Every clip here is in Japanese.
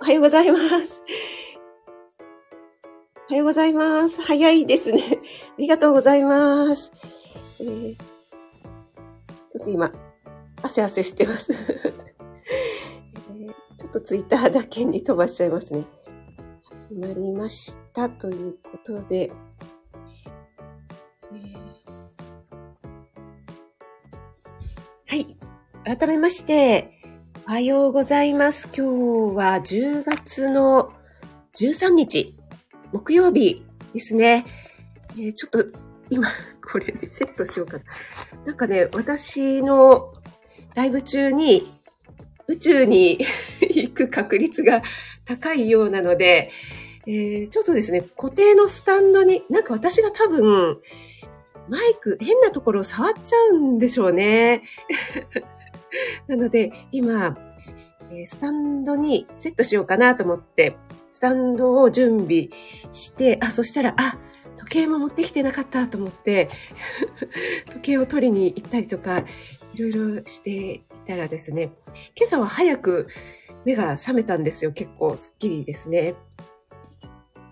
おはようございます。おはようございます。早いですね。ありがとうございます。えー、ちょっと今、汗汗してます、えー、ちょっとツイッターだけに飛ばしちゃいますね。始まりましたということで、えー、はい。改めまして、おはようございます。今日は10月の13日、木曜日ですね。えー、ちょっと今、これでセットしようかな。なんかね、私のライブ中に宇宙に 行く確率が高いようなので、えー、ちょっとですね、固定のスタンドに、なんか私が多分、マイク、変なところを触っちゃうんでしょうね。なので、今、えスタンドにセットしようかなと思って、スタンドを準備して、あ、そしたら、あ、時計も持ってきてなかったと思って、時計を取りに行ったりとか、いろいろしていたらですね、今朝は早く目が覚めたんですよ。結構スッキリですね。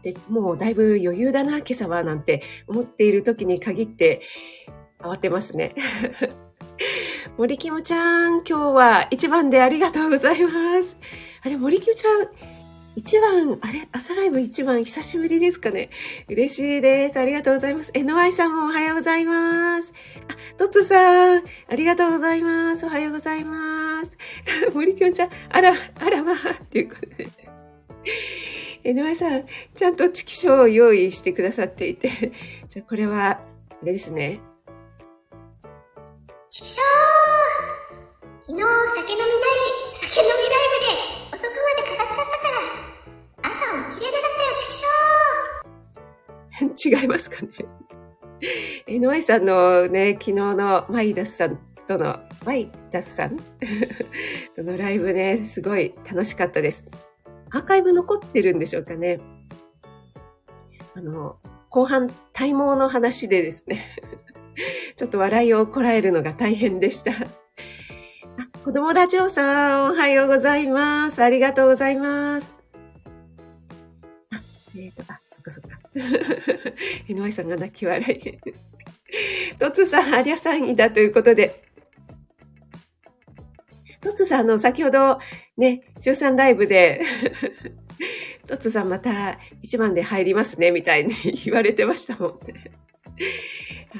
で、もうだいぶ余裕だな、今朝は、なんて思っている時に限って慌てますね。森キムちゃん、今日は一番でありがとうございます。あれ、森キムちゃん、一番、あれ朝ライブ一番久しぶりですかね嬉しいです。ありがとうございます。NY さんもおはようございます。あ、トツさん、ありがとうございます。おはようございます。森きょんちゃん、あら、あらまあ、っていうことで。NY さん、ちゃんとチキショーを用意してくださっていて、じゃこれは、あれですね。チキショー昨日酒飲みない、酒飲みライブで遅くまで語っちゃったから、朝起きれなかったよ、チキショー違いますかね ?NY さんのね、昨日のマイダスさんとの、マイダスさん？とのライブね、すごい楽しかったです。アーカイブ残ってるんでしょうかね。あの、後半、体毛の話でですね ちょっと笑いをこらえるのが大変でした。あ、子供ラジオさん、おはようございます。ありがとうございます。あ、えーと、あ、そっかそっか。NY さんが泣き笑い。トツさん、ありゃさんいだということで。トツさん、あの、先ほど、ね、週3ライブでトツさんまた一番で入りますね、みたいに言われてましたもんね。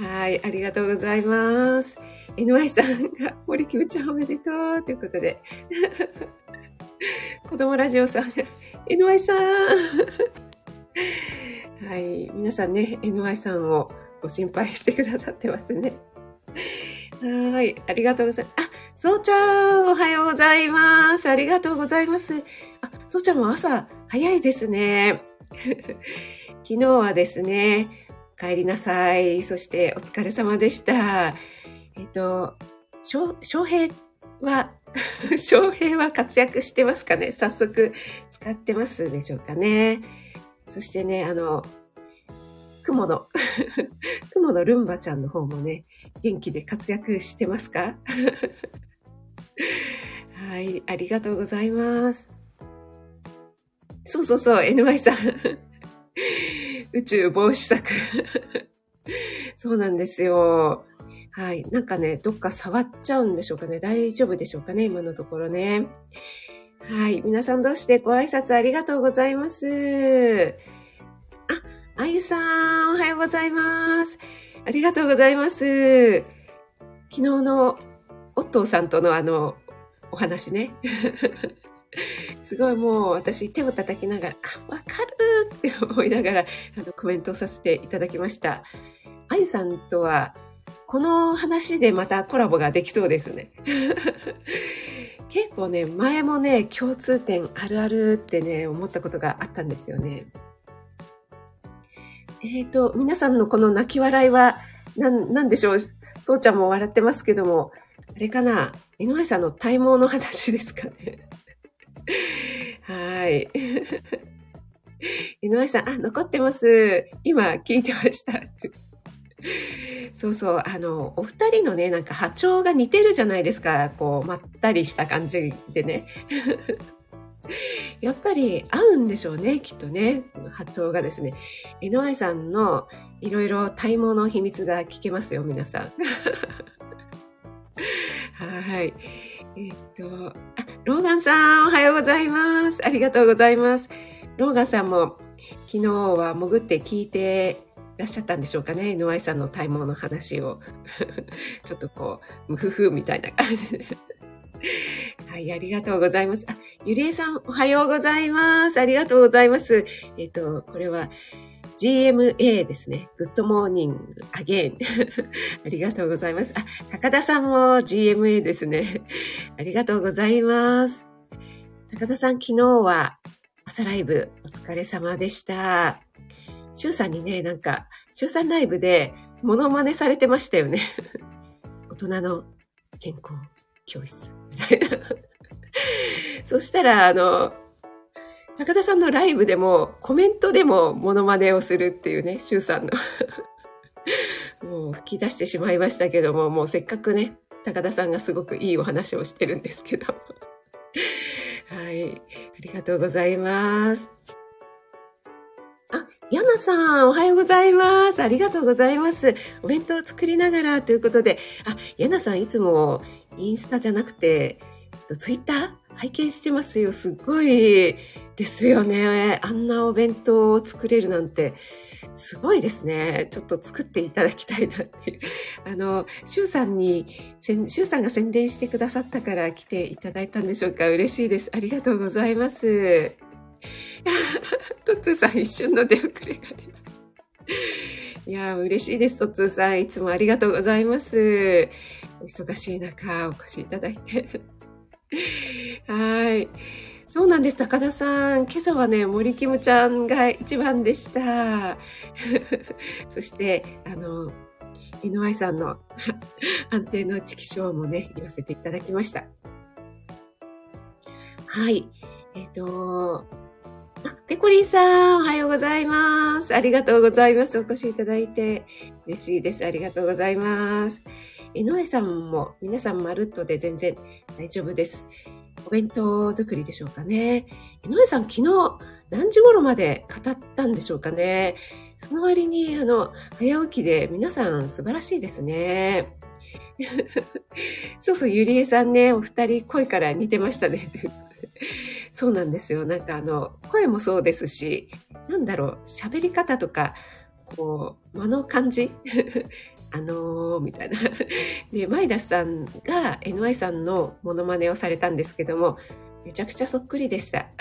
はい、ありがとうございます。NY さんが、森キムちゃんおめでとうということで。子供ラジオさんが、NY さんはい、皆さんね、NY さんをご心配してくださってますね。はい、ありがとうございます。あ、そうちゃん、おはようございます。ありがとうございます。あ、そうちゃんも朝早いですね。昨日はですね、帰りなさい。そしてお疲れ様でした。えっと、翔平は、翔平は活躍してますかね？早速使ってますでしょうかね？そしてね、あの、雲の、雲のルンバちゃんの方もね、元気で活躍してますか？はい、ありがとうございます。そうそうそう、NY さん。宇宙防止策。そうなんですよ。はい。なんかね、どっか触っちゃうんでしょうかね。大丈夫でしょうかね、今のところね。はい。皆さんどうしてご挨拶ありがとうございます。あ、あゆさん、おはようございます。ありがとうございます。昨日のオットーさんとのあの、お話ね。すごいもう私手を叩きながら、あ、わか思いながらあのコメントさせていただきました。あゆさんとはこの話でまたコラボができそうですね。結構ね、前もね、共通点あるあるってね、思ったことがあったんですよね。えっ、ー、と、皆さんのこの泣き笑いは、なん、なんでしょう？そうちゃんも笑ってますけども、あれかな？井上さんの体毛の話ですかね はい。井上さん、あ、残ってます。今聞いてました。そうそう、あの、お二人のね、なんか波長が似てるじゃないですか。こう、まったりした感じでね。やっぱり合うんでしょうね、きっとね。波長がですね。NY さんのいろいろ体毛の秘密が聞けますよ、皆さん。はい。え、っと、あ、ローガンさん、おはようございます。ありがとうございます。ローガンさんも昨日は潜って聞いてらっしゃったんでしょうかね。NY さんの体毛の話を。ちょっとこう、ムフフみたいな感じで。はい、ありがとうございます。あ、ゆりえさん、おはようございます。ありがとうございます。えっ、と、これは GMA ですね。 Good morning again。ありがとうございます。あ、高田さんも GMA ですね。ありがとうございます。高田さん、昨日は朝ライブお疲れ様でした。シュウさんにね、なんか、シュウさんライブでモノマネされてましたよね。大人の健康教室みたいな。そしたら、あの、高田さんのライブでもコメントでもモノマネをするっていうね、シュウさんの もう吹き出してしまいましたけども、もうせっかくね、高田さんがすごくいいお話をしてるんですけど。はい。ありがとうございます。あヤナさん、おはようございます。ありがとうございます。お弁当を作りながらということで、あ、ヤナさんいつもインスタじゃなくて、ツイッター？拝見してますよ。すっごいですよね。あんなお弁当を作れるなんて、すごいですね。ちょっと作っていただきたいなっていう。あの、シュウさんに、シュウさんが宣伝してくださったから来ていただいたんでしょうか。嬉しいです。ありがとうございます。トッツーさん一瞬の出遅れがあります。いや、嬉しいです、トッツーさん。いつもありがとうございます。忙しい中、お越しいただいて。はい。そうなんです、高田さん。今朝はね、森キムちゃんが一番でした。そして、あの、NY さんの 安定のチキショーもね、言わせていただきました。はい。えっ、ー、と、あ、ペコリンさん、おはようございます。ありがとうございます。お越しいただいて嬉しいです。ありがとうございます。井上さんも皆さんまるっとで全然大丈夫です。お弁当作りでしょうかね。井上さん、昨日何時頃まで語ったんでしょうかね。その割に、あの、早起きで皆さん素晴らしいですね。そうそう、ゆりえさんね、お二人声から似てましたね。そうなんですよ。なんかあの、声もそうですし、なんだろう、喋り方とか、こう、間の感じあのー、みたいな。で、マイダスさんが NY さんのモノマネをされたんですけども、めちゃくちゃそっくりでした。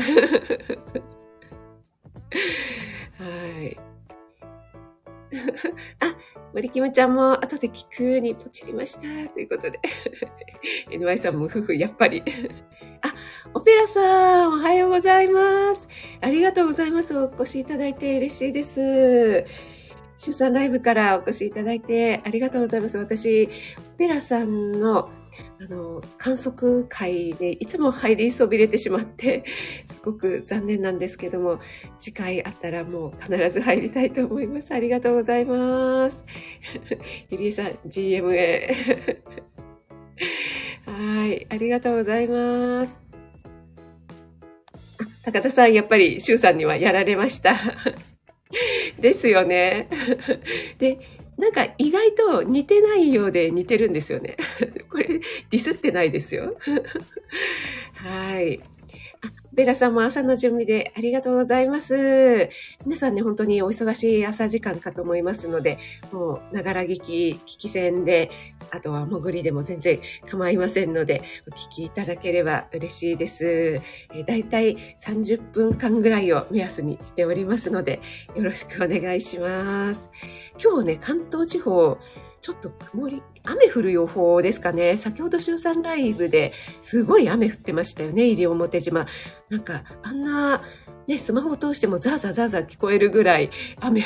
はい。あ、森キムちゃんも後で聞くにポチりました。ということで。NY さんも夫婦、やっぱり。あ、オペラさん、おはようございます。ありがとうございます。お越しいただいて嬉しいです。出産ライブからお越しいただいてありがとうございます。私、ペラさんのあの、観測会でいつも入りそびれてしまって、すごく残念なんですけども、次回あったらもう必ず入りたいと思います。ありがとうございます。ゆりえさん、GMA。はい、ありがとうございます。高田さん、やっぱり、シュウさんにはやられました。ですよね。で、なんか意外と似てないようで似てるんですよね。これ、ディスってないですよ。はい。ベラさんも朝の準備でありがとうございます。皆さんね、本当にお忙しい朝時間かと思いますので、もう、ながら聞き、聞き戦で、あとは潜りでも全然構いませんので、お聞きいただければ嬉しいです。えー、だいたい30分間ぐらいを目安にしておりますので、よろしくお願いします。今日ね、関東地方、ちょっと曇り、雨降る予報ですかね。先ほど週3ライブですごい雨降ってましたよね、西表島。なんか、あんな、ね、スマホを通してもザーザーザーザー聞こえるぐらい雨、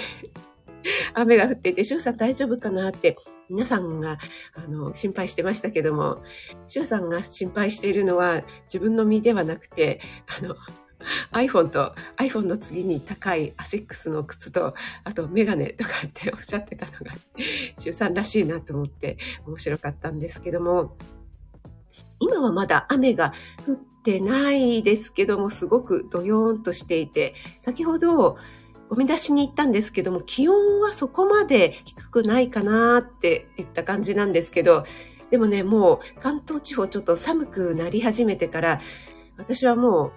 雨が降っていて、周さん大丈夫かなって皆さんが、あの、心配してましたけども、周さんが心配しているのは自分の身ではなくて、あの、iPhone と iPhone の次に高いアシックスの靴と、あとメガネとかっておっしゃってたのが、中3らしいなと思って面白かったんですけども、今はまだ雨が降ってないですけども、すごくドヨーンとしていて、先ほど、ゴミ出しに行ったんですけども、気温はそこまで低くないかなって言った感じなんですけど、でもね、もう関東地方ちょっと寒くなり始めてから、私はもう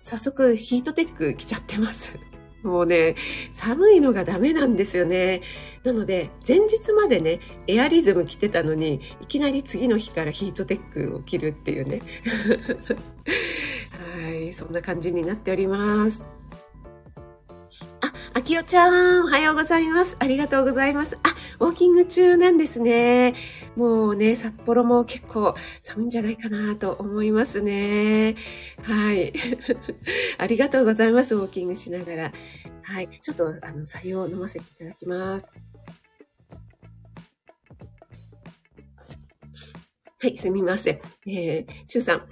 早速ヒートテック着ちゃってます。もうね、寒いのがダメなんですよね。なので、前日までね、エアリズム着てたのに、いきなり次の日からヒートテックを着るっていうね。はい、そんな感じになっております。あ、あきおちゃん、おはようございます。ありがとうございます。あ、ウォーキング中なんですね。もうね、札幌も結構寒いんじゃないかなと思いますね。はい。ありがとうございます。ウォーキングしながら。はい。ちょっと、あの、採用を飲ませていただきます。はい、すみません。えー、シュウさん。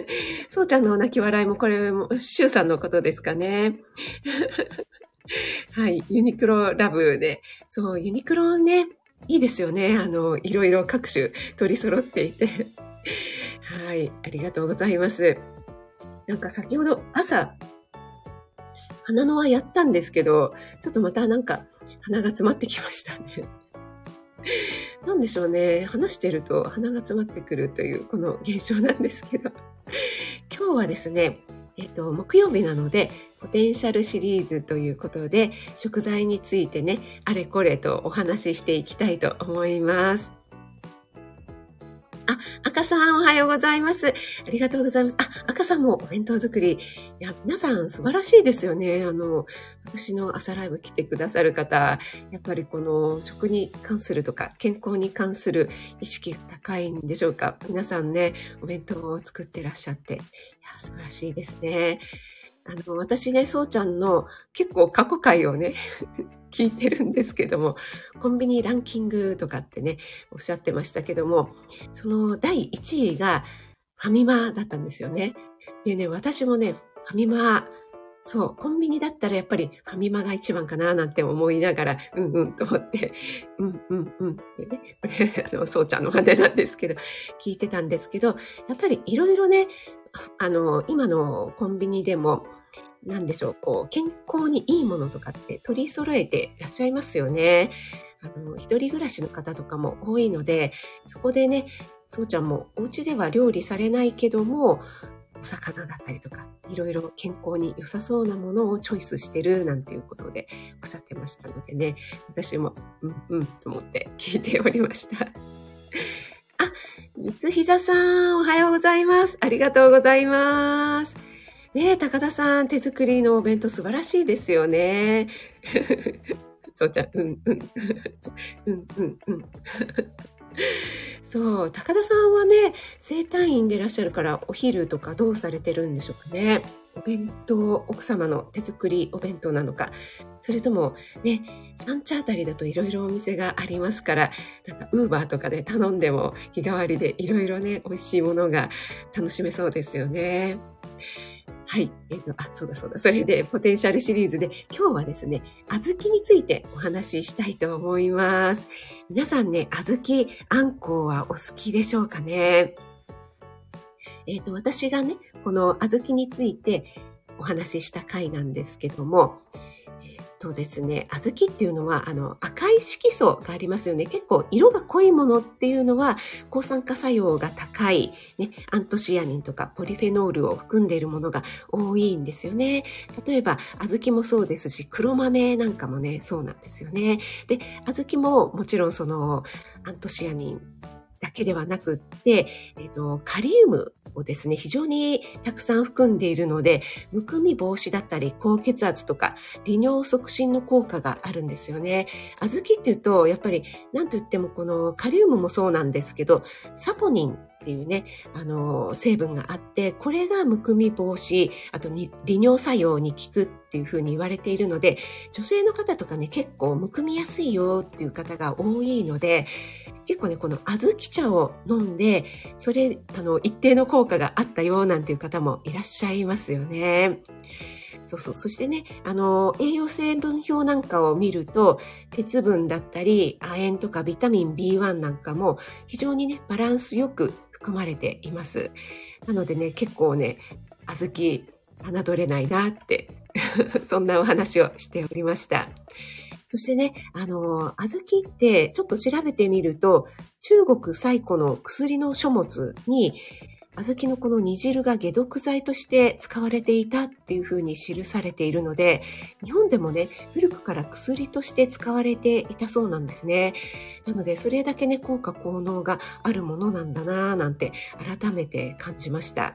そうちゃんの泣き笑いもこれも、シュウさんのことですかね。はい、ユニクロラブで。そう、ユニクロね、いいですよね。あの、いろいろ各種取り揃っていて。はい。ありがとうございます。なんか先ほど朝、鼻の輪やったんですけど、ちょっとまたなんか鼻が詰まってきましたね。なんでしょうね。話してると鼻が詰まってくるというこの現象なんですけど。今日はですね、えっと、木曜日なので、ポテンシャルシリーズということで、食材についてね、あれこれとお話ししていきたいと思います。あ、赤さんおはようございます。ありがとうございます。あ、赤さんもお弁当作り。いや、皆さん素晴らしいですよね。あの、私の朝ライブ来てくださる方、やっぱりこの食に関するとか健康に関する意識が高いんでしょうか。皆さんね、お弁当を作ってらっしゃって、いや、素晴らしいですね。あの、私ね、そうちゃんの結構過去回をね、聞いてるんですけども、コンビニランキングとかってね、おっしゃってましたけども、その第1位がファミマだったんですよね。でね、私もね、ファミマ、そう、コンビニだったらやっぱりファミマが一番かななんて思いながら、うんうんと思って、うんうんうんってね、これ、あの、そうちゃんの真似なんですけど、聞いてたんですけど、やっぱりいろいろね、あの、今のコンビニでも、なんでしょう、こう、健康にいいものとかって取り揃えていらっしゃいますよね。あの、一人暮らしの方とかも多いので、そこでね、そうちゃんもお家では料理されないけども、お魚だったりとか、いろいろ健康に良さそうなものをチョイスしてるなんていうことでおっしゃってましたのでね、私も、うんうんと思って聞いておりました。あ、三つひざさん、おはようございます。ありがとうございます。ねえ、高田さん、手作りのお弁当素晴らしいですよね。そうちゃん、うん、うん、うん、うん、うん。そう、高田さんはね、生体院でいらっしゃるから、お昼とかどうされてるんでしょうかね。お弁当、奥様の手作りお弁当なのか、それともね、産地あたりだといろいろお店がありますから、なんかウーバーとかで頼んでも日替わりでいろいろね、美味しいものが楽しめそうですよね。はい。えっ、ー、と、あ、そうだそうだ。それで、ポテンシャルシリーズで、今日はですね、小豆についてお話ししたいと思います。皆さんね、小豆、あんこうはお好きでしょうかね？えっ、ー、と、私がね、この小豆についてお話しした回なんですけども、とですね、小豆っていうのは、あの、赤い色素がありますよね。結構色が濃いものっていうのは、抗酸化作用が高い、ね、アントシアニンとかポリフェノールを含んでいるものが多いんですよね。例えば、小豆もそうですし、黒豆なんかもね、そうなんですよね。で、小豆ももちろんその、アントシアニンだけではなくって、えっ、と、カリウムをですね、非常にたくさん含んでいるので、むくみ防止だったり、高血圧とか、利尿促進の効果があるんですよね。小豆っていうと、やっぱり、なんと言ってもこのカリウムもそうなんですけど、サポニンっていうね、あの、成分があって、これがむくみ防止、あとに利尿作用に効くっていうふうに言われているので、女性の方とかね、結構むくみやすいよっていう方が多いので、結構ね、この小豆茶を飲んで、それ、あの、一定の効果があったよなんていう方もいらっしゃいますよね。そうそう。そしてね、あの、栄養成分表なんかを見ると、鉄分だったり、亜鉛とかビタミン B1 なんかも非常にね、バランスよく含まれています。なのでね、結構ね、小豆、侮れないなって、そんなお話をしておりました。そしてね、あの、小豆ってちょっと調べてみると、中国最古の薬の書物に、小豆のこの煮汁が解毒剤として使われていたっていうふうに記されているので、日本でもね、古くから薬として使われていたそうなんですね。なので、それだけね、効果効能があるものなんだなぁなんて改めて感じました。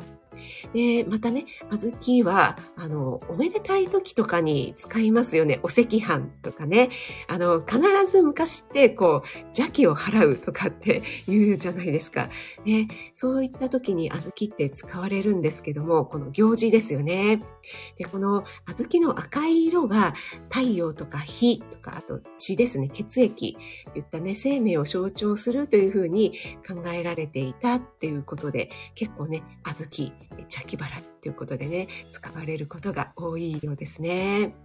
で、またね、小豆は、あの、おめでたい時とかに使いますよね。お赤飯とかね。あの、必ず昔って、こう、邪気を払うとかって 言うじゃないですか。ね、そういった時に小豆って使われるんですけども、この行事ですよね。で、この小豆の赤い色が太陽とか火とか、あと血ですね、血液といったね、生命を象徴するというふうに考えられていたっていうことで、結構ね、小豆、茶木払いということでね、使われることが多いようですね。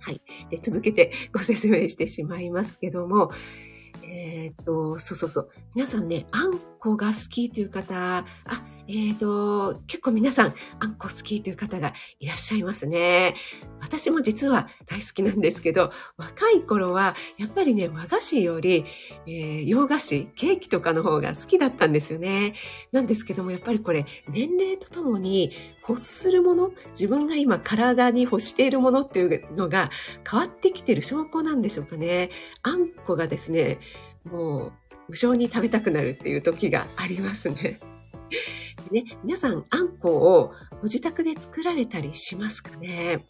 はい。で、続けてご説明してしまいますけども、えっ、と、そうそうそう。皆さんね、あんこが好きという方、あ、えっ、と、結構皆さん、あんこ好きという方がいらっしゃいますね。私も実は大好きなんですけど、若い頃は、やっぱりね、和菓子より、えー洋菓子、ケーキとかの方が好きだったんですよね。なんですけども、やっぱりこれ、年齢とともに欲するもの、自分が今体に欲しているものっていうのが変わってきてる証拠なんでしょうかね。あんこがですね、もう無性に食べたくなるっていう時がありますね。ね、皆さん、あんこをご自宅で作られたりしますかね？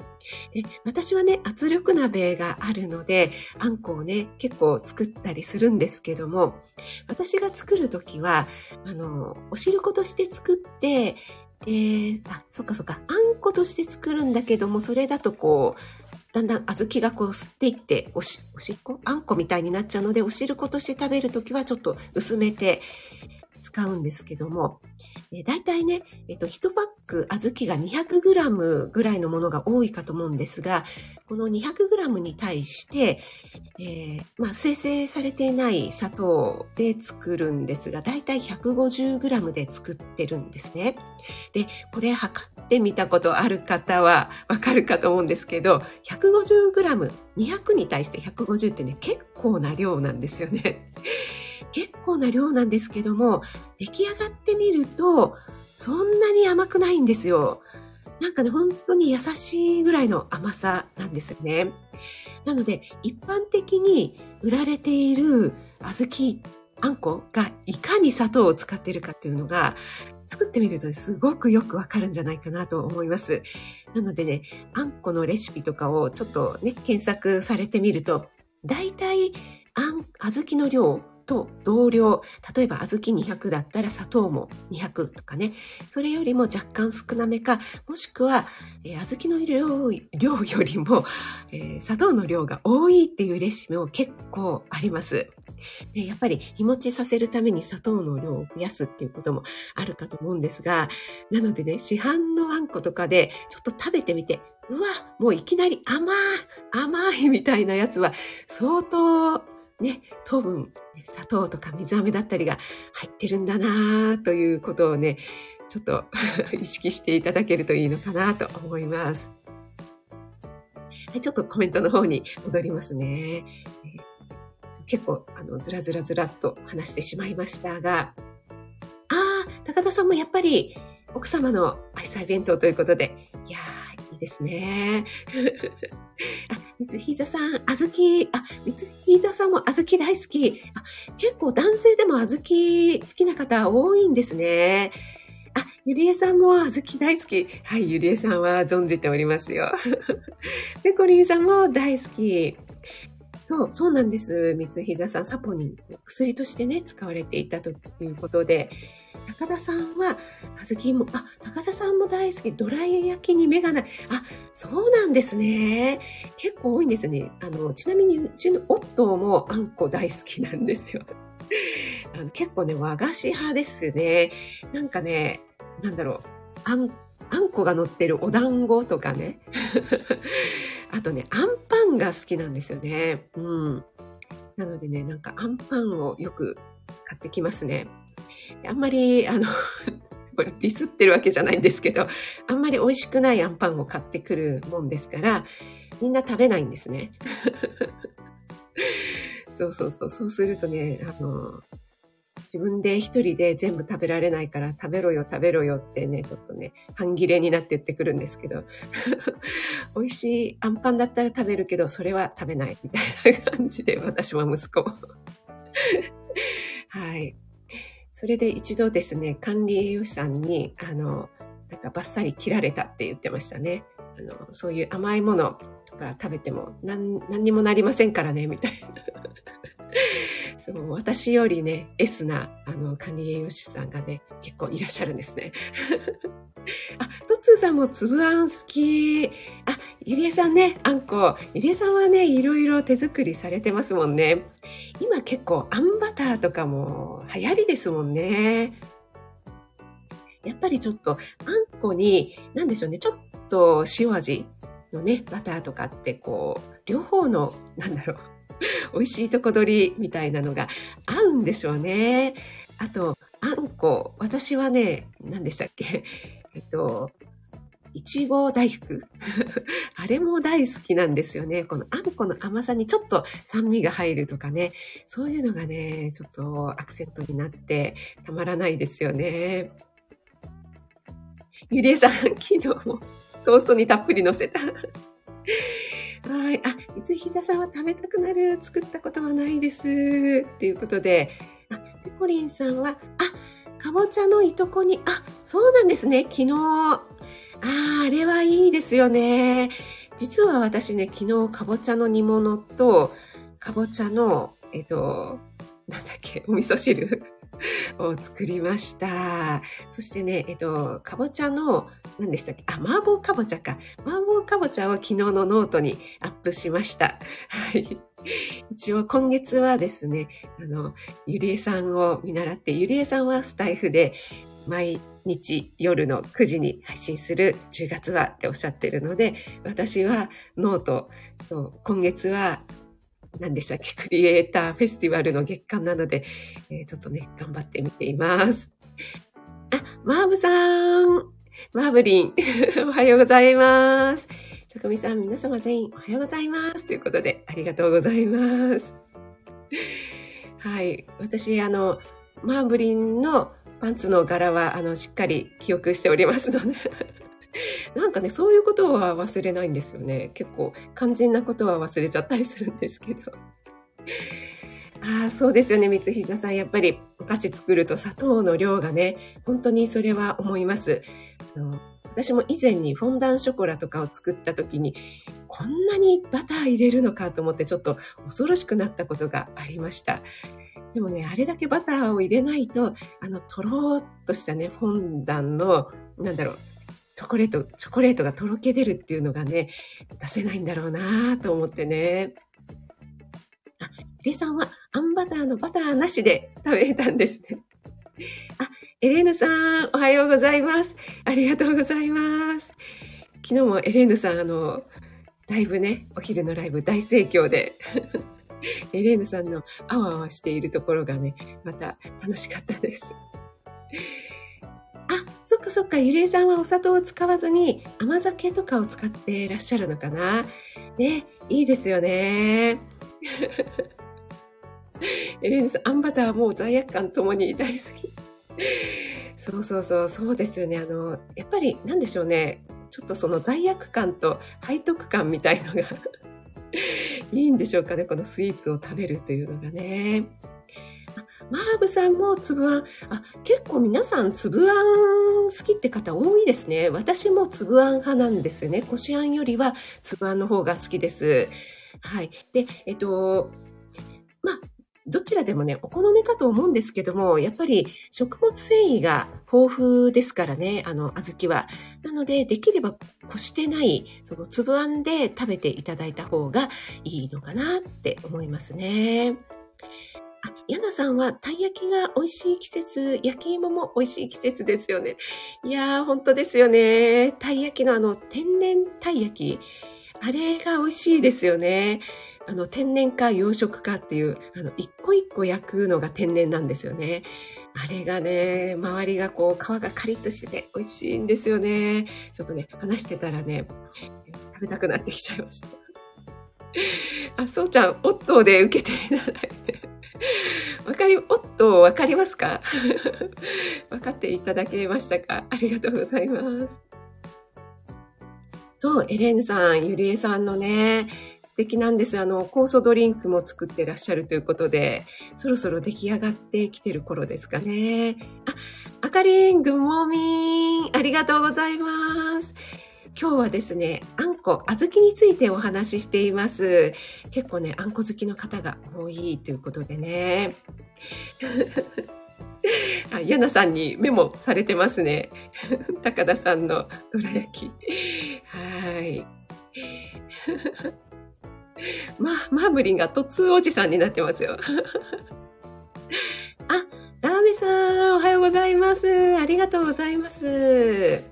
で私はね、圧力鍋があるので、あんこをね、結構作ったりするんですけども、私が作るときは、あの、お汁粉として作って、えー、あ、そっかそっか、あんことして作るんだけども、それだとこう、だんだん小豆がこう吸っていって、おし、おしっこ？あんこみたいになっちゃうので、お汁粉として食べるときはちょっと薄めて使うんですけども、え、大体ね、えっと、1パック小豆が 200g ぐらいのものが多いかと思うんですが、この 200g に対して、えーまあ、生成されていない砂糖で作るんですが、だいたい 150g で作ってるんですね。で、これ測ってみたことある方はわかるかと思うんですけど、150g、200に対して150ってね、結構な量なんですよね。結構な量なんですけども、出来上がってみると、そんなに甘くないんですよ。なんかね、本当に優しいぐらいの甘さなんですよね。なので、一般的に売られている小豆、あんこがいかに砂糖を使っているかっていうのが、作ってみるとすごくよくわかるんじゃないかなと思います。なのでね、あんこのレシピとかをちょっとね、検索されてみると、大体、あん、小豆の量と同量、例えば小豆200だったら砂糖も200とかね、それよりも若干少なめか、もしくは、えー小豆の量よりも、えー砂糖の量が多いっていうレシピも結構あります。やっぱり日持ちさせるために砂糖の量を増やすっていうこともあるかと思うんですが、なのでね、市販のあんことかでちょっと食べてみて、うわ、もういきなり甘い、甘いみたいなやつは相当ね、糖分、砂糖とか水飴だったりが入ってるんだなということをね、ちょっと 意識していただけるといいのかなと思います。はい、ちょっとコメントの方に戻りますね。結構、あの、ずらずらずらっと話してしまいましたが、ああ、高田さんもやっぱり奥様の愛妻弁当ということで、いやー、いいですね。あ、三つひざさん、小豆、あ、三つひざさんも小豆大好き。あ、結構男性でも小豆好きな方多いんですね。あ、ゆりえさんも小豆大好き。はい、ゆりえさんは存じておりますよ。ペコリンさんも大好き。そう、そうなんです。三つひざさん、サポニン、薬としてね、使われていたということで、高田さんは、小豆も、あ、高田さんも大好き、ドライ焼きに目がない。あ、そうなんですね。結構多いんですね。あの、ちなみにうちの夫もあんこ大好きなんですよ。あの結構ね、和菓子派ですね。なんかね、なんだろう、あん、あんこが乗ってるお団子とかね。あとね、あんパンが好きなんですよね。うん。なのでね、なんかあんパンをよく買ってきますね。あんまり、あの、これディスってるわけじゃないんですけど、あんまり美味しくないアンパンを買ってくるもんですから、みんな食べないんですね。そうそうそう。そうするとね、あの、自分で一人で全部食べられないから食べろよ食べろよってね、ちょっとね、半切れになって言ってくるんですけど、美味しいアンパンだったら食べるけど、それは食べないみたいな感じで、私は息子も。はい。それで一度ですね、管理栄養士さんに、あの、なんかバッサリ切られたって言ってましたね。あの、そういう甘いものとか食べても何何にもなりませんからね、みたいな。そう、私よりね、S な、あの、管理栄養士さんがね、結構いらっしゃるんですね。あ、トッツーさんも粒あん好き。あ、ゆりえさんね、あんこ。ゆりえさんはね、いろいろ手作りされてますもんね。今結構あんバターとかも流行りですもんね。やっぱりちょっとあんこに、なんでしょうね、ちょっと塩味のね、バターとかってこう、両方の、なんだろう、美味しいとこ取りみたいなのが合うんでしょうね。あと、あんこ。私はね、何でしたっけ？えっと、いちご大福 あれも大好きなんですよね。このあんこの甘さにちょっと酸味が入るとかね。そういうのがね、ちょっとアクセントになってたまらないですよね。ゆりえさん、昨日もトーストにたっぷり乗せた。はい。あ、いつひざさんは食べたくなる。作ったことはないです。っていうことで、あ、ペコリンさんは、あ、かぼちゃのいとこに、あ、そうなんですね。昨日。ああ、あれはいいですよね。実は私ね、昨日かぼちゃの煮物と、かぼちゃの、えっと、なんだっけ、お味噌汁 を作りました。そしてね、えっと、かぼちゃの、何でしたっけ？あ、麻婆かぼちゃか。麻婆かぼちゃを昨日のノートにアップしました。はい。一応今月はですね、あの、ゆりえさんを見習って、ゆりえさんはスタイフで毎日夜の9時に配信する10月はっておっしゃってるので、私はノート、今月は何でしたっけ、クリエイターフェスティバルの月間なので、えー、ちょっとね、頑張ってみています。あ、マーブさんマーブリン おはようございます。ちょこみさん、皆様全員おはようございます。ということで、ありがとうございます。はい。私、あの、マーブリンのパンツの柄は、あの、しっかり記憶しておりますので なんかね、そういうことは忘れないんですよね。結構肝心なことは忘れちゃったりするんですけど。ああ、そうですよね、三ひざさん。やっぱりお菓子作ると砂糖の量がね、本当にそれは思います。あの私も以前にフォンダンショコラとかを作った時に、こんなにバター入れるのかと思ってちょっと恐ろしくなったことがありました。でもね、あれだけバターを入れないと、あの、とろーっとしたね、フォンダンの、なんだろう、チョコレート、チョコレートがとろけ出るっていうのがね、出せないんだろうなと思ってね。あ、エレさんはあんバターのバターなしで食べれたんですね。あ、エレーヌさん、おはようございます。ありがとうございます。昨日もエレーヌさん、あの、ライブね、お昼のライブ大盛況で、エレーヌさんのあわあわしているところがね、また楽しかったです。あ、っかそっか、ゆりえさんはお砂糖を使わずに甘酒とかを使ってらっしゃるのかな？ね、いいですよね。エレンさん、あんバターはもう罪悪感ともに大好き。そうそうそう、そうですよね。あの、やっぱり、なんでしょうね。ちょっとその罪悪感と背徳感みたいのが いいんでしょうかね。このスイーツを食べるというのがね。マーブさんも粒あん、あ、結構皆さん粒あん好きって方多いですね。私も粒あん派なんですよね。こしあんよりは粒あんの方が好きです。はい。で、えっと、まあ、どちらでもね、お好みかと思うんですけども、やっぱり食物繊維が豊富ですからね、あの、小豆は。なので、できればこしてない、その粒あんで食べていただいた方がいいのかなって思いますね。あ、ヤナさんは、たい焼きが美味しい季節、焼き芋も美味しい季節ですよね。いやー、本当ですよね。たい焼きのあの、天然たい焼き。あれが美味しいですよね。あの、天然か養殖かっていう、あの、一個一個焼くのが天然なんですよね。あれがね、周りがこう、皮がカリッとしてて美味しいんですよね。ちょっとね、話してたらね、食べたくなってきちゃいました。あ、そうちゃん、オットーで受けていただい。わかり、オットーわかりますか？分かっていただけましたか？ありがとうございます。そう、エレーヌさん、ゆりえさんのね、素敵なんです。あの、酵素ドリンクも作ってらっしゃるということで、そろそろ出来上がってきてる頃ですかね。あ、あかりん、グッモーミン、ありがとうございます。今日はですね、あんこ、あずきについてお話ししています。結構ね、あんこ好きの方が多いということでね。あ、ヤナさんにメモされてますね。高田さんのどら焼き。はい。ま、マーブリンが突おじさんになってますよ。あ、ラーメさん、おはようございます。ありがとうございます。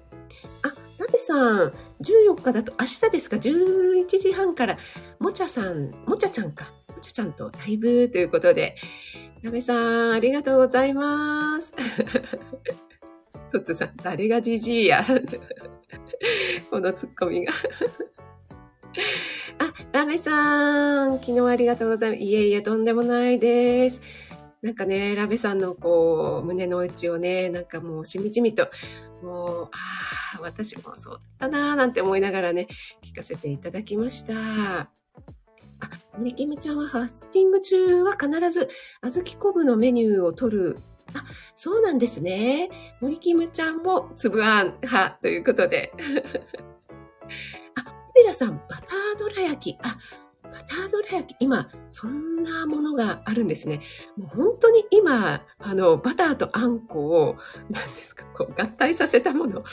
あ、ラメさん、14日だと明日ですか ?11 時半から、もちゃさん、もちゃちゃんか。もちゃちゃんとライブということで、ラメさん、ありがとうございます。トツさん、誰がじじいや？このツッコミが。あ、ラメさん、昨日ありがとうございます。いえいえ、とんでもないです。なんかね、ラベさんのこう、胸の内をね、なんかもうしみじみと、もう、ああ、私もそうだったなーなんて思いながらね、聞かせていただきました。あ、森キムちゃんはファスティング中は必ず、小豆昆布のメニューを取る。あ、そうなんですね。森キムちゃんも粒あん派ということで。あペラさん、バターどら焼き。あ、バターどら焼き。今、そんなものがあるんですね。もう本当に今、あの、バターとあんこを、何ですか、こう、合体させたもの、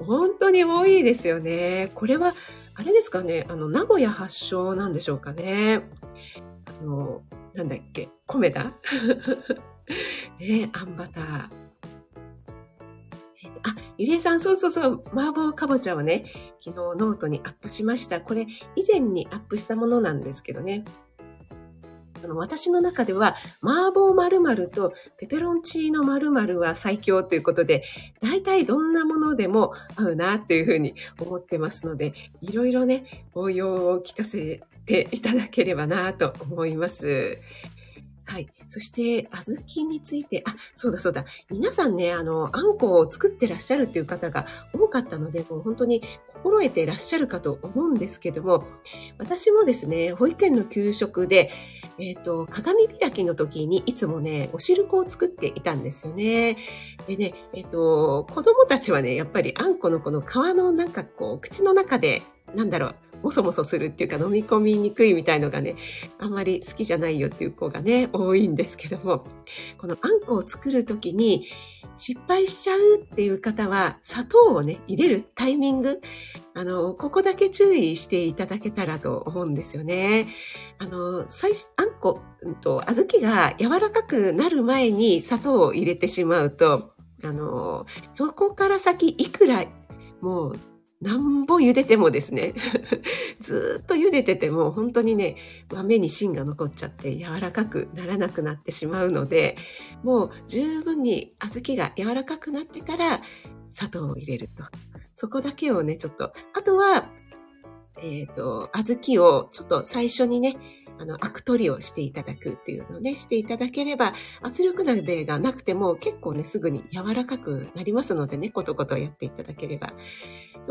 本当に多いですよね。これは、あれですかね、あの、名古屋発祥なんでしょうかね。あの、なんだっけ、米だ ねあんバター。あ、ゆりえさん、そうそうそう、麻婆かぼちゃをね、昨日ノートにアップしました。これ、以前にアップしたものなんですけどね。あの私の中では、麻婆〇〇とペペロンチーノ〇〇は最強ということで、大体どんなものでも合うなっていうふうに思ってますので、いろいろね、応用を利かせていただければなと思います。はい。そして、小豆について、あ、そうだそうだ。皆さんね、あの、あんこを作ってらっしゃるっていう方が多かったので、もう本当に心得てらっしゃるかと思うんですけども、私もですね、保育園の給食で、えっ、ー、と、鏡開きの時にいつもね、お汁粉を作っていたんですよね。でね、えっ、ー、と、子供たちはね、やっぱりあんこのこの皮のなんかこう、口の中で、なんだろう、もそもそするっていうか飲み込みにくいみたいのがね、あんまり好きじゃないよっていう子がね、多いんですけども、このあんこを作るときに失敗しちゃうっていう方は、砂糖をね、入れるタイミング、あの、ここだけ注意していただけたらと思うんですよね。あの、最初、あんこ、うんと、小豆が柔らかくなる前に砂糖を入れてしまうと、あの、そこから先いくらもうなんぼ茹でてもですね、ずっと茹でてても本当にね、豆に芯が残っちゃって柔らかくならなくなってしまうので、もう十分に小豆が柔らかくなってから砂糖を入れると。そこだけをね、ちょっと、あとは、えっ、ー、と、小豆をちょっと最初にね、あの、アク取りをしていただくっていうのをね、していただければ、圧力鍋がなくても結構ね、すぐに柔らかくなりますのでね、コトコトやっていただければ。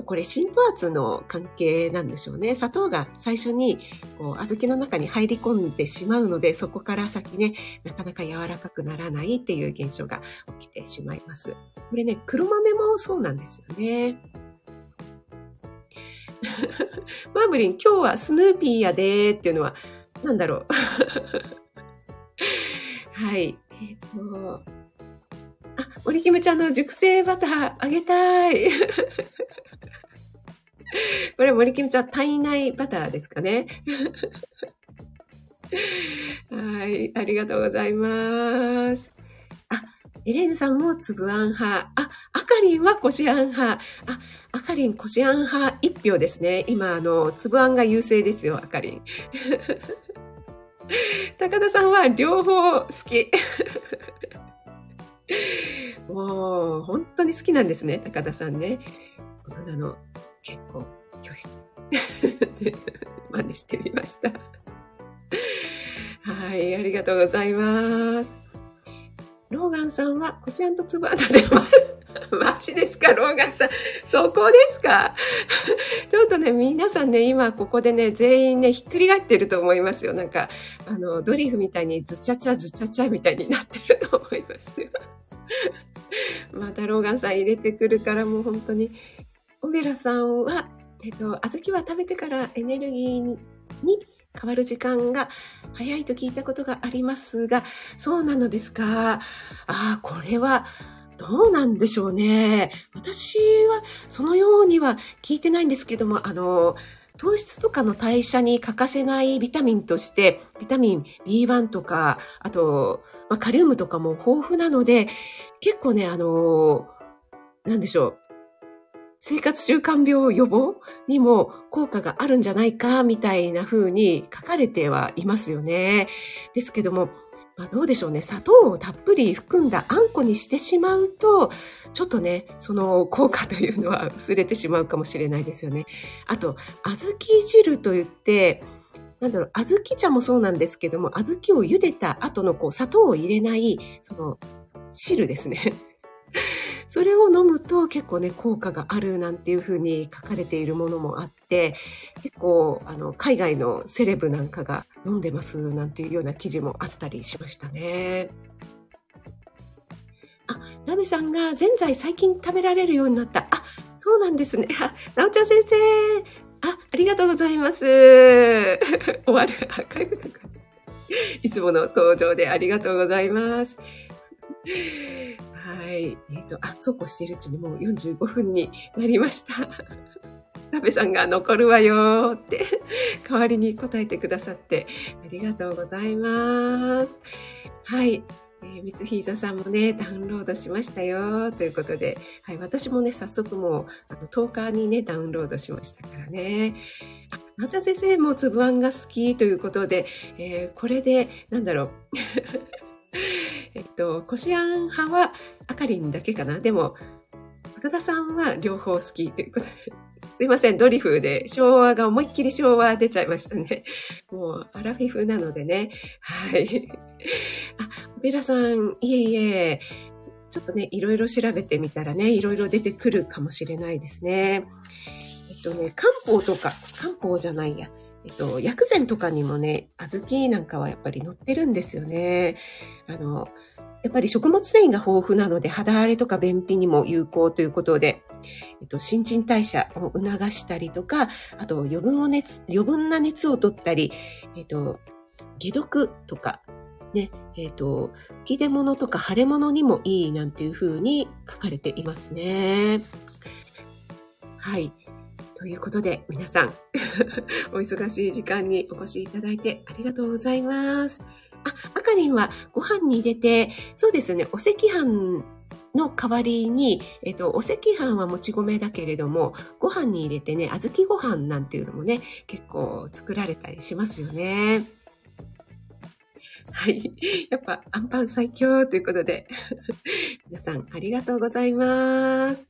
これ、浸透圧の関係なんでしょうね。砂糖が最初に、こう、小豆の中に入り込んでしまうので、そこから先ね、なかなか柔らかくならないっていう現象が起きてしまいます。これね、黒豆もそうなんですよね。マーブリン、今日はスヌーピーやでーっていうのは、なんだろう。はい。えっ、と、あ、森キムちゃんの熟成バターあげたい。これ森キムちゃん体内バターですかね。はい。ありがとうございます。あ、エレーヌさんもつぶあん派。あ、あかりんはこしあん派。あ、あかりんこしあん派一票ですね。今、あの、つぶあんが優勢ですよ、あかりん。高田さんは両方好き。もう、本当に好きなんですね、高田さんね。大人の結婚教室。真似してみました。はい、ありがとうございます。ローガンさんは、こしあんとつばで マジですか、ローガンさん。そこですか？ちょっとね、皆さんね、今ここでね、全員ね、ひっくり返ってると思いますよ。なんか、あの、ドリフみたいにズチャチャズチャチャみたいになってると思いますよ。またローガンさん入れてくるからもう本当に。オメラさんは、えっと、小豆は食べてからエネルギーに変わる時間が早いと聞いたことがありますが、そうなのですか？ああ、これは、どうなんでしょうね。私はそのようには聞いてないんですけども、あの、糖質とかの代謝に欠かせないビタミンとして、ビタミン B1 とか、あと、まあ、カリウムとかも豊富なので、結構ね、あの、なんでしょう。生活習慣病予防にも効果があるんじゃないか、みたいな風に書かれてはいますよね。ですけども、まあ、どうでしょうね。砂糖をたっぷり含んだあんこにしてしまうと、ちょっとね、その効果というのは薄れてしまうかもしれないですよね。あと、小豆汁といって、なんだろう、小豆茶もそうなんですけども、小豆を茹でた後のこう砂糖を入れない、その汁ですね。それを飲むと結構ね、効果があるなんていうふうに書かれているものもあって、結構、あの、海外のセレブなんかが飲んでますなんていうような記事もあったりしましたね。あ、ラメさんがぜんざい最近食べられるようになった。あ、そうなんですね。あ、なおちゃん先生。あ、ありがとうございます。終わる。アーカイブいつもの登場でありがとうございます。はい。えっ、ー、と、あ、そうこうしているうちにもう45分になりました。ラベさんが残るわよって代わりに答えてくださってありがとうございます。はい。えー、三ひいざさんもね、ダウンロードしましたよ。ということで、はい、私もね、早速もう、あの、10日にね、ダウンロードしましたからね。あ、なちゃ先生もつぶあんが好きということで、えー、これで、なんだろう。えっと、こしあん派はあかりんだけかな？でも、高田さんは両方好きということで。すいません、ドリフで昭和が思いっきり昭和出ちゃいましたね。もうアラフィフなのでね。はい。あ、ベラさん、いえいえ、ちょっとね、いろいろ調べてみたらね、いろいろ出てくるかもしれないですね。えっとね、漢方とか、漢方じゃないや。えっと、薬膳とかにもね、小豆なんかはやっぱり載ってるんですよね。あの、やっぱり食物繊維が豊富なので肌荒れとか便秘にも有効ということで、えっと、新陳代謝を促したりとか、あと余分を熱、余分な熱を取ったり、えっと、解毒とか、ね、えっ、と、吹き出物とか腫れ物にもいいなんていうふうに書かれていますね。はい。ということで、皆さん、お忙しい時間にお越しいただいてありがとうございます。あ、あかりんはご飯に入れて、そうですね、お赤飯の代わりに、えっと、お赤飯はもち米だけれども、ご飯に入れてね、小豆ご飯なんていうのもね、結構作られたりしますよね。はい。やっぱ、アンパン最強ということで、皆さんありがとうございます、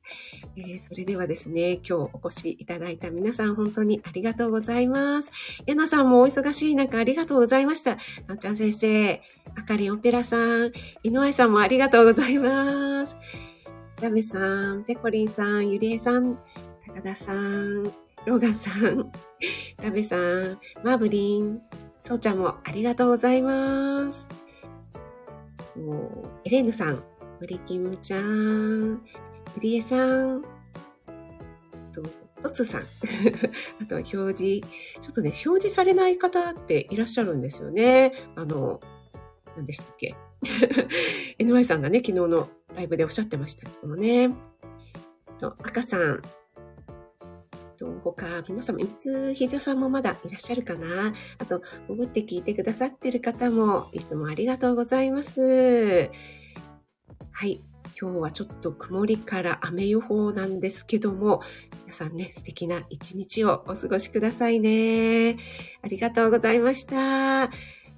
えー、それではですね、今日お越しいただいた皆さん本当にありがとうございます。やなさんもお忙しい中ありがとうございました。なおちゃん先生、あかりオペラさん、井上さんもありがとうございます。ラメさん、ペコリンさん、ゆりえさん、高田さん、ローガンさん、ラベさん、マーブリン、そうちゃんもありがとうございます。エレーヌさん、森キムちゃん、ゆりえさん、と、トツさん。あと、表示。ちょっとね、表示されない方っていらっしゃるんですよね。あの、何でしたっけ ?NY さんがね、昨日のライブでおっしゃってましたけどもね。と、赤さん、と、他、皆様、いつ膝さんもまだいらっしゃるかな？あと、潜って聞いてくださってる方も、いつもありがとうございます。はい。今日はちょっと曇りから雨予報なんですけども、皆さんね、素敵な一日をお過ごしくださいね。ありがとうございました。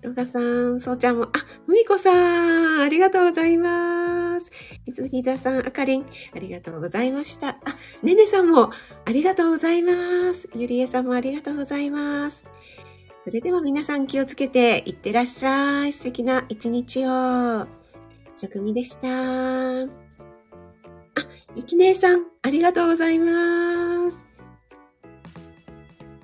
ロガさん、そうちゃんも、あ、ふみこさん、ありがとうございます。杉田さん、あかりん、ありがとうございました。あ、ねねさんも、ありがとうございます。ゆりえさんもありがとうございます。それでは皆さん気をつけていってらっしゃい。素敵な一日を。職味でした。あ、ゆきねえさん、ありがとうございます。